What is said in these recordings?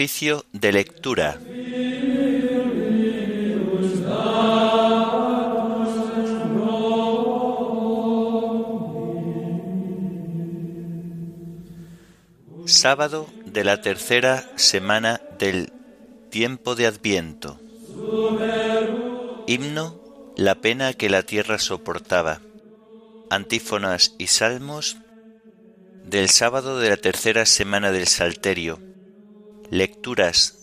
Oficio de lectura. Sábado de la tercera semana del tiempo de Adviento. Himno, la pena que la tierra soportaba. Antífonas y salmos del sábado de la tercera semana del Salterio. Lecturas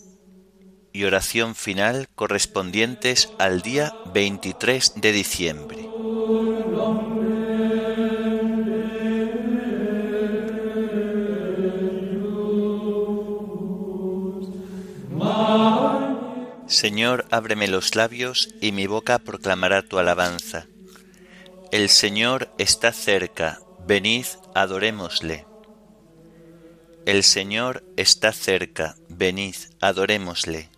y oración final correspondientes al día 23 de diciembre. Señor, ábreme los labios y mi boca proclamará tu alabanza. El Señor está cerca, venid, adorémosle. El Señor está cerca, venid, adorémosle.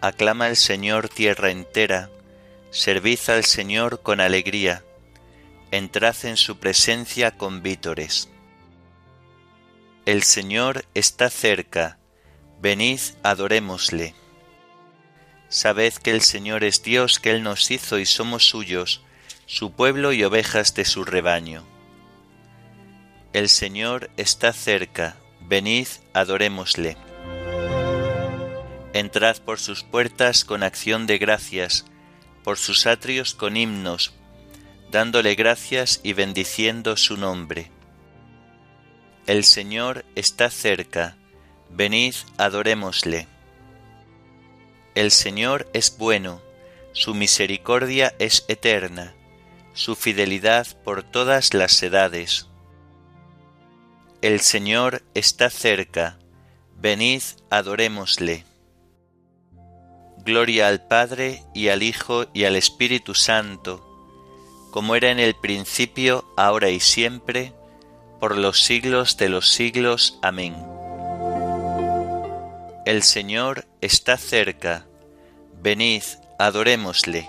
Aclama al Señor tierra entera, servid al Señor con alegría, entrad en su presencia con vítores. El Señor está cerca, venid, adorémosle. Sabed que el Señor es Dios, que Él nos hizo y somos suyos, su pueblo y ovejas de su rebaño. El Señor está cerca, venid, adorémosle. Entrad por sus puertas con acción de gracias, por sus atrios con himnos, dándole gracias y bendiciendo su nombre. El Señor está cerca, venid, adorémosle. El Señor es bueno, su misericordia es eterna, su fidelidad por todas las edades. El Señor está cerca, venid, adorémosle. Gloria al Padre y al Hijo y al Espíritu Santo, como era en el principio, ahora y siempre, por los siglos de los siglos. Amén. El Señor está cerca, venid, adorémosle.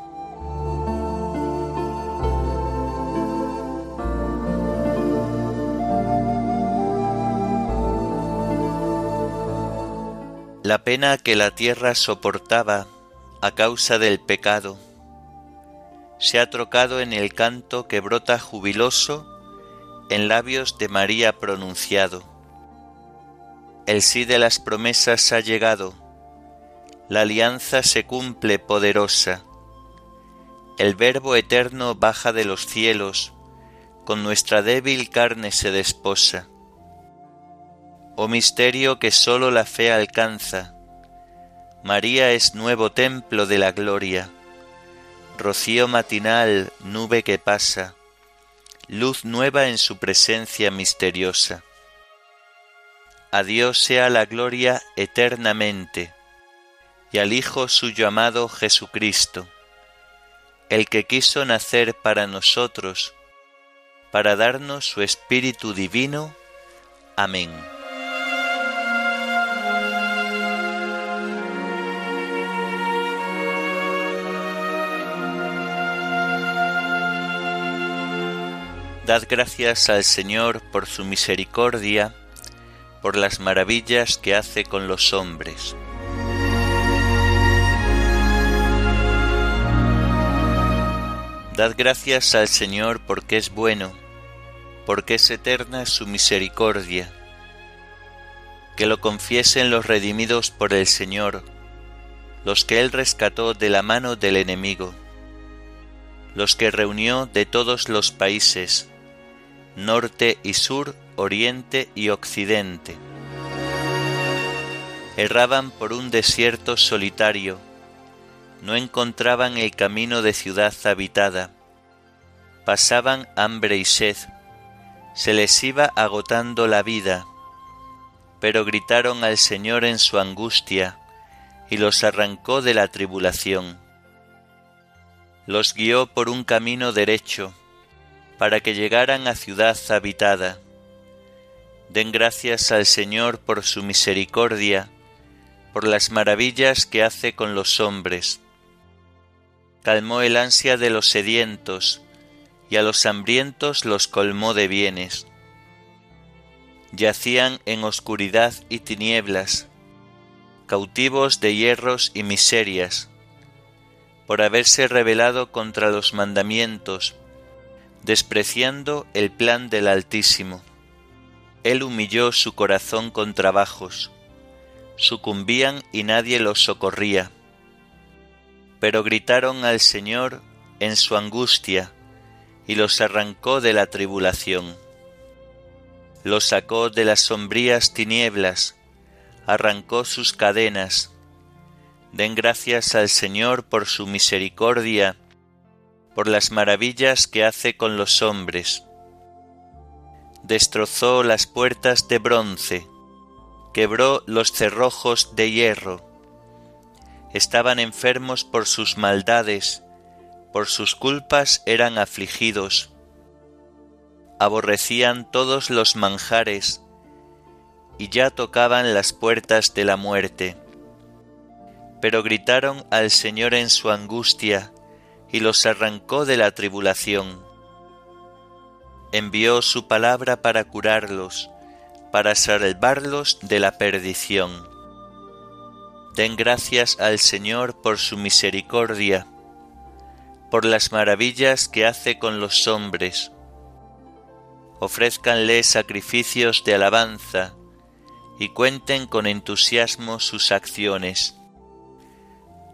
La pena que la tierra soportaba a causa del pecado. Se ha trocado en el canto que brota jubiloso en labios de María pronunciado. El sí de las promesas ha llegado, la alianza se cumple poderosa, el Verbo eterno baja de los cielos, con nuestra débil carne se desposa. Oh misterio que sólo la fe alcanza, María es nuevo templo de la gloria, rocío matinal, nube que pasa, luz nueva en su presencia misteriosa. A Dios sea la gloria eternamente, y al Hijo suyo amado Jesucristo, el que quiso nacer para nosotros, para darnos su Espíritu Divino. Amén. Dad gracias al Señor por su misericordia, por las maravillas que hace con los hombres. Dad gracias al Señor porque es bueno, porque es eterna su misericordia. Que lo confiesen los redimidos por el Señor, los que Él rescató de la mano del enemigo, los que reunió de todos los países, norte y sur, oriente y occidente. Erraban por un desierto solitario, no encontraban el camino de ciudad habitada, pasaban hambre y sed, se les iba agotando la vida, pero gritaron al Señor en su angustia, y los arrancó de la tribulación. Los guió por un camino derecho, para que llegaran a ciudad habitada. Den gracias al Señor por su misericordia, por las maravillas que hace con los hombres. Calmó el ansia de los sedientos, y a los hambrientos los colmó de bienes. Yacían en oscuridad y tinieblas, cautivos de hierros y miserias, por haberse rebelado contra los mandamientos, despreciando el plan del Altísimo. Él humilló su corazón con trabajos, sucumbían y nadie los socorría. Pero gritaron al Señor en su angustia, y los arrancó de la tribulación. Los sacó de las sombrías tinieblas, arrancó sus cadenas. Den gracias al Señor por su misericordia, por las maravillas que hace con los hombres. Destrozó las puertas de bronce, quebró los cerrojos de hierro. Estaban enfermos por sus maldades, por sus culpas eran afligidos. Aborrecían todos los manjares, y ya tocaban las puertas de la muerte. Pero gritaron al Señor en su angustia, y los arrancó de la tribulación. Envió su palabra para curarlos, para salvarlos de la perdición. Den gracias al Señor por su misericordia, por las maravillas que hace con los hombres. Ofrézcanle sacrificios de alabanza y cuenten con entusiasmo sus acciones.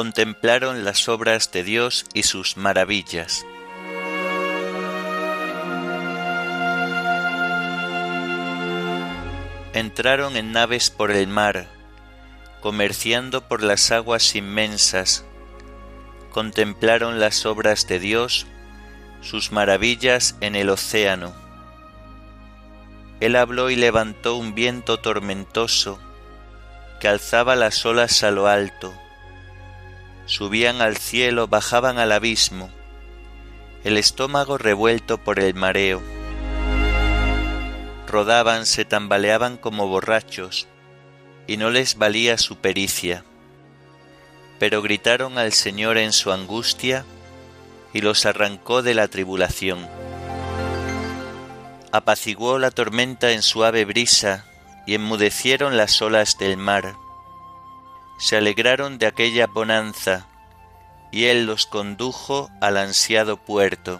Contemplaron las obras de Dios y sus maravillas. entraron en naves por el mar, comerciando por las aguas inmensas, contemplaron las obras de Dios, sus maravillas en el océano. Él habló y levantó un viento tormentoso que alzaba las olas a lo alto. Subían al cielo, bajaban al abismo, el estómago revuelto por el mareo rodaban, se tambaleaban como borrachos, y no les valía su pericia. Pero gritaron al Señor en su angustia, y los arrancó de la tribulación. Apaciguó la tormenta en suave brisa, y enmudecieron las olas del mar. Se alegraron de aquella bonanza, y Él los condujo al ansiado puerto.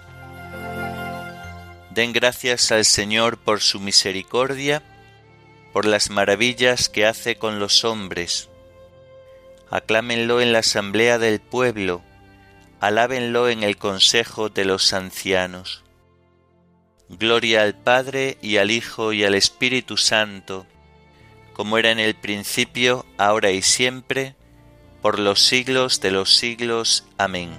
Den gracias al Señor por su misericordia, por las maravillas que hace con los hombres. Aclámenlo en la asamblea del pueblo, alábenlo en el consejo de los ancianos. Gloria al Padre y al Hijo y al Espíritu Santo, como era en el principio, ahora y siempre, por los siglos de los siglos. Amén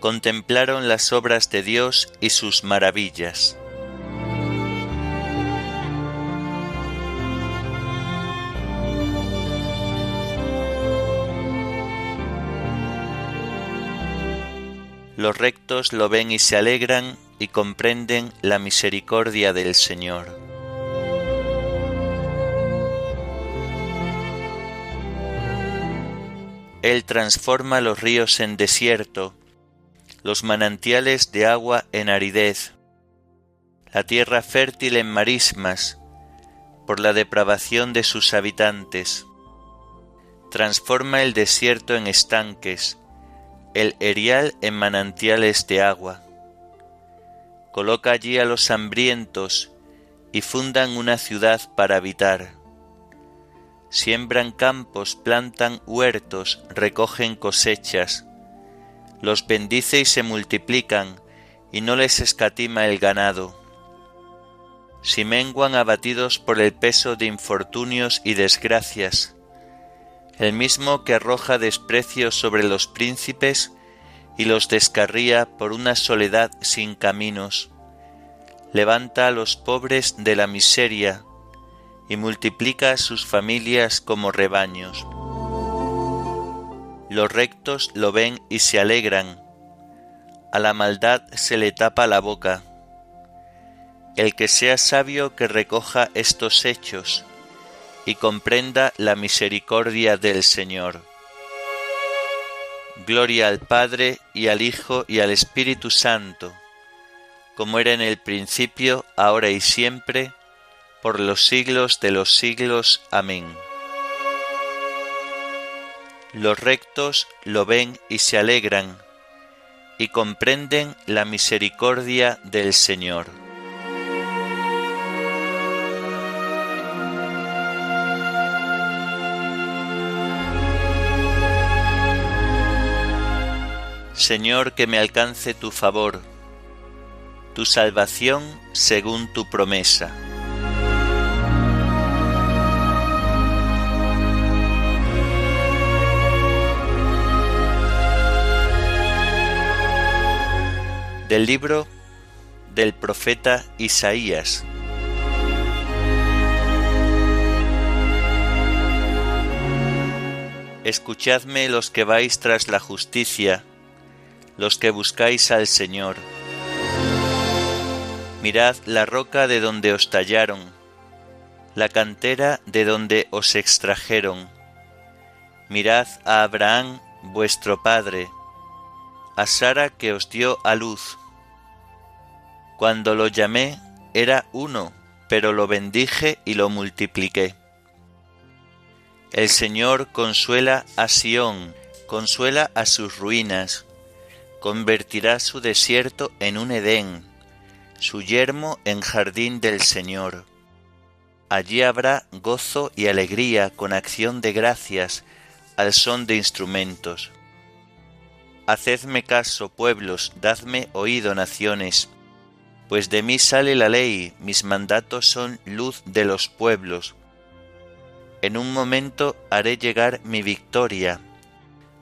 contemplaron las obras de Dios y sus maravillas. Los rectos lo ven y se alegran y comprenden la misericordia del Señor. Él transforma los ríos en desierto los manantiales de agua en aridez, la tierra fértil en marismas, por la depravación de sus habitantes. Transforma el desierto en estanques, el erial en manantiales de agua. Coloca allí a los hambrientos y fundan una ciudad para habitar. Siembran campos, plantan huertos, recogen cosechas, los bendice y se multiplican, y no les escatima el ganado. Si menguan abatidos por el peso de infortunios y desgracias, el mismo que arroja desprecio sobre los príncipes y los descarría por una soledad sin caminos, levanta a los pobres de la miseria y multiplica sus familias como rebaños. Los rectos lo ven y se alegran, a la maldad se le tapa la boca. El que sea sabio que recoja estos hechos y comprenda la misericordia del Señor. Gloria al Padre y al Hijo y al Espíritu Santo, como era en el principio, ahora y siempre, por los siglos de los siglos. Amén. Los rectos lo ven y se alegran, y comprenden la misericordia del Señor. Señor, que me alcance tu favor, tu salvación según tu promesa. Del libro del profeta Isaías. Escuchadme los que vais tras la justicia, los que buscáis al Señor. Mirad la roca de donde os tallaron, la cantera de donde os extrajeron. Mirad a Abraham vuestro padre, a Sara que os dio a luz. Cuando lo llamé era uno, pero lo bendije y lo multipliqué. El Señor consuela a Sión, consuela a sus ruinas, convertirá su desierto en un Edén, su yermo en jardín del Señor. Allí habrá gozo y alegría con acción de gracias al son de instrumentos. Hacedme caso, pueblos, dadme oído, naciones, pues de mí sale la ley, mis mandatos son luz de los pueblos. En un momento haré llegar mi victoria,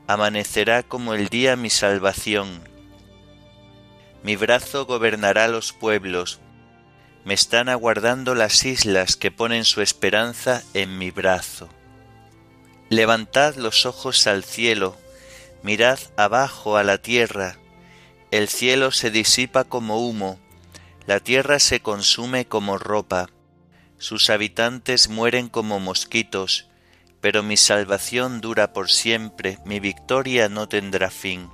amanecerá como el día mi salvación. Mi brazo gobernará los pueblos, me están aguardando las islas que ponen su esperanza en mi brazo. Levantad los ojos al cielo, mirad abajo a la tierra, el cielo se disipa como humo, la tierra se consume como ropa, sus habitantes mueren como mosquitos, pero mi salvación dura por siempre, mi victoria no tendrá fin.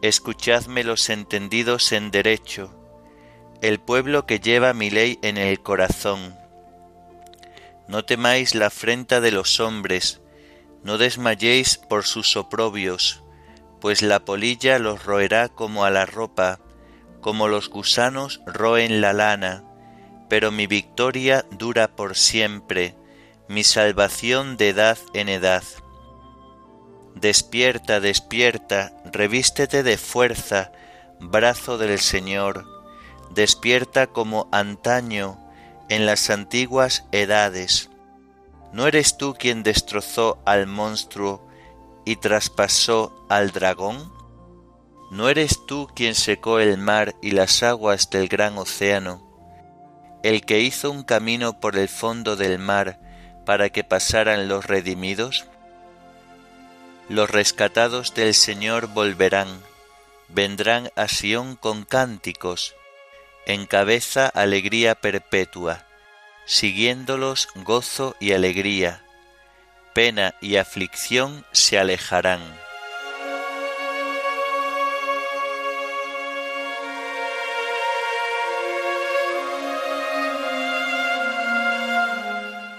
Escuchadme los entendidos en derecho, el pueblo que lleva mi ley en el corazón. No temáis la afrenta de los hombres, no desmayéis por sus oprobios, pues la polilla los roerá como a la ropa, como los gusanos roen la lana, pero mi victoria dura por siempre, mi salvación de edad en edad. Despierta, despierta, revístete de fuerza, brazo del Señor, despierta como antaño en las antiguas edades. ¿No eres tú quien destrozó al monstruo y traspasó al dragón? ¿No eres tú quien secó el mar y las aguas del gran océano? El que hizo un camino por el fondo del mar para que pasaran los redimidos? Los rescatados del Señor volverán, vendrán a Sión con cánticos, en cabeza alegría perpetua, siguiéndolos gozo y alegría, pena y aflicción se alejarán.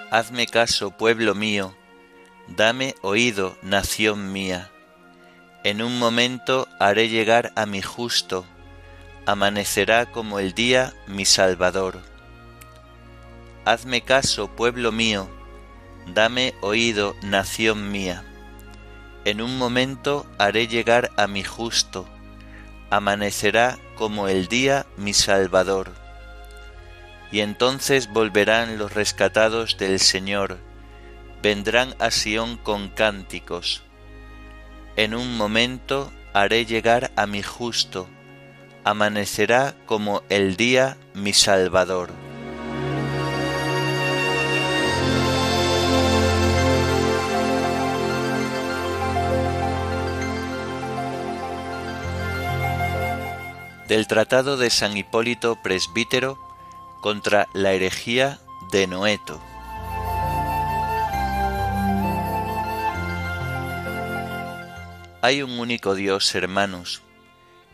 Hazme caso, pueblo mío, dame oído, nación mía. En un momento haré llegar a mi justo, amanecerá como el día mi Salvador. Hazme caso, pueblo mío, dame oído, nación mía. En un momento haré llegar a mi justo, amanecerá como el día mi Salvador y entonces volverán los rescatados del Señor, vendrán a Sión con cánticos. En un momento haré llegar a mi justo, amanecerá como el día mi Salvador. Del Tratado de San Hipólito Presbítero contra la herejía de Noeto. Hay un único Dios, hermanos,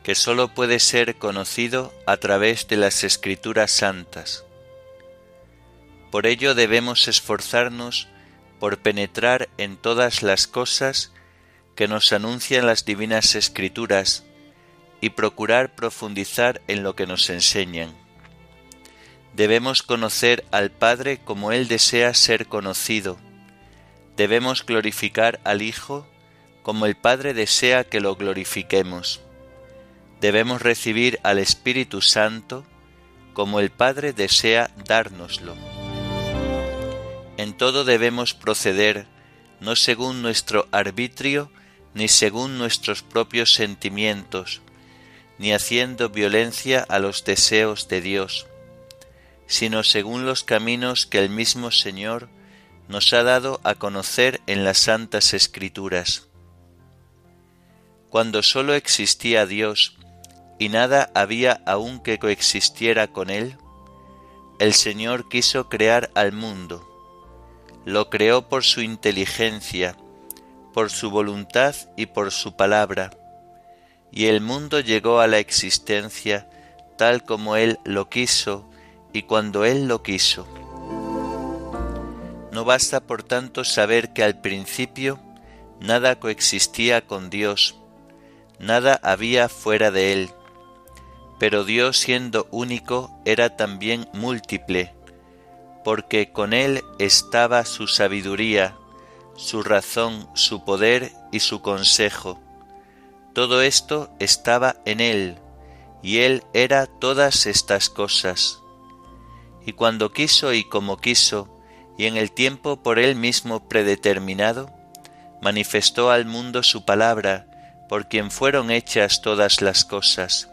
que sólo puede ser conocido a través de las Escrituras Santas. Por ello debemos esforzarnos por penetrar en todas las cosas que nos anuncian las divinas Escrituras y procurar profundizar en lo que nos enseñan. Debemos conocer al Padre como Él desea ser conocido. Debemos glorificar al Hijo como el Padre desea que lo glorifiquemos. Debemos recibir al Espíritu Santo como el Padre desea dárnoslo. En todo debemos proceder no según nuestro arbitrio ni según nuestros propios sentimientos, ni haciendo violencia a los deseos de Dios, sino según los caminos que el mismo Señor nos ha dado a conocer en las santas escrituras cuando sólo existía Dios y nada había aún que coexistiera con Él, el Señor quiso crear al mundo. Lo creó por su inteligencia, por su voluntad y por su palabra, y el mundo llegó a la existencia tal como Él lo quiso y cuando Él lo quiso. No basta por tanto saber que al principio nada coexistía con Dios, nada había fuera de él. Pero Dios siendo único era también múltiple, porque con él estaba su sabiduría, su razón, su poder y su consejo. Todo esto estaba en él, y él era todas estas cosas. Y cuando quiso y como quiso, y en el tiempo por él mismo predeterminado, manifestó al mundo su palabra, por quien fueron hechas todas las cosas.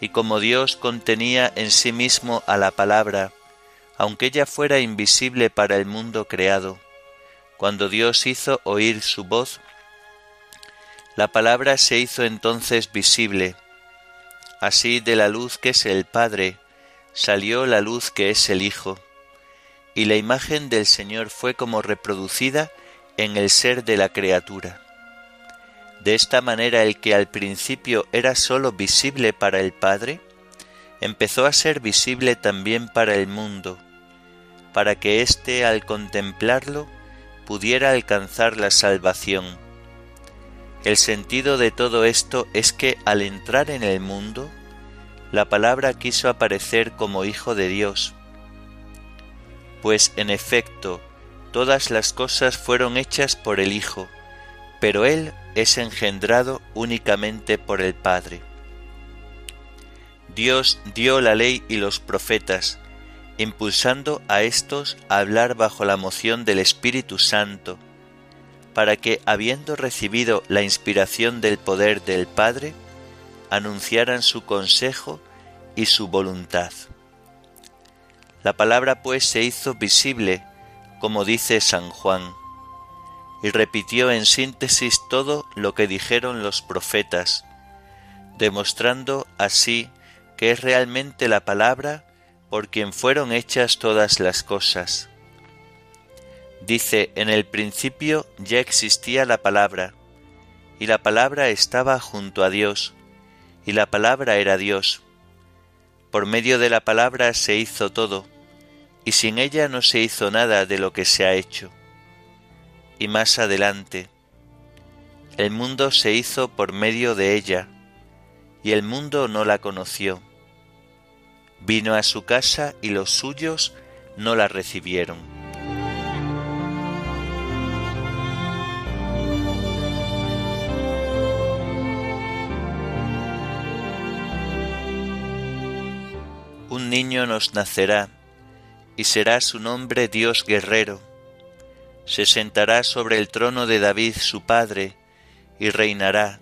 Y como Dios contenía en sí mismo a la palabra, aunque ella fuera invisible para el mundo creado, cuando Dios hizo oír su voz, la palabra se hizo entonces visible. Así de la luz que es el Padre, salió la luz que es el Hijo, y la imagen del Señor fue como reproducida en el ser de la criatura. De esta manera el que al principio era sólo visible para el Padre, empezó a ser visible también para el mundo, para que éste al contemplarlo pudiera alcanzar la salvación. El sentido de todo esto es que al entrar en el mundo, la palabra quiso aparecer como Hijo de Dios, pues en efecto todas las cosas fueron hechas por el Hijo, pero Él es engendrado únicamente por el Padre. Dios dio la ley y los profetas, impulsando a éstos a hablar bajo la moción del Espíritu Santo, para que, habiendo recibido la inspiración del poder del Padre, anunciaran su consejo y su voluntad. La palabra pues se hizo visible, como dice San Juan, y repitió en síntesis todo lo que dijeron los profetas, demostrando así que es realmente la palabra por quien fueron hechas todas las cosas. Dice, en el principio ya existía la palabra, y la palabra estaba junto a Dios, y la palabra era Dios. Por medio de la palabra se hizo todo, y sin ella no se hizo nada de lo que se ha hecho y más adelante, el mundo se hizo por medio de ella, y el mundo no la conoció. Vino a su casa y los suyos no la recibieron. Un niño nos nacerá, y será su nombre Dios guerrero se sentará sobre el trono de David su padre, y reinará.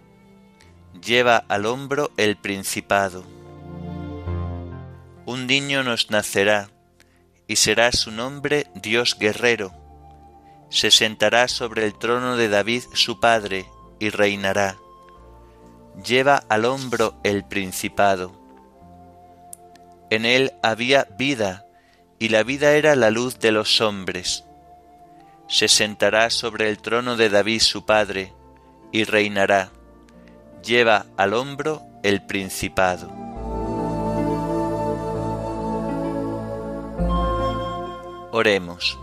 lleva al hombro el principado. Un niño nos nacerá, y será su nombre Dios guerrero. Se sentará sobre el trono de David su padre, y reinará. Lleva al hombro el principado. En él había vida, y la vida era la luz de los hombres. Se sentará sobre el trono de David su padre, y reinará. Lleva al hombro el principado. Oremos.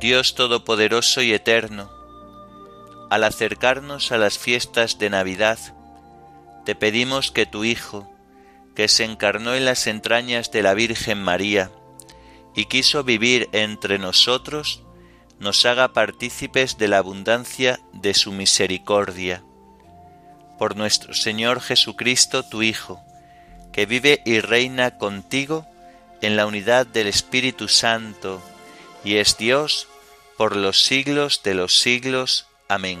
Dios Todopoderoso y Eterno, al acercarnos a las fiestas de Navidad, te pedimos que tu Hijo, que se encarnó en las entrañas de la Virgen María y quiso vivir entre nosotros, nos haga partícipes de la abundancia de su misericordia. Por nuestro Señor Jesucristo, tu Hijo, que vive y reina contigo en la unidad del Espíritu Santo, y es Dios por los siglos de los siglos. Amén.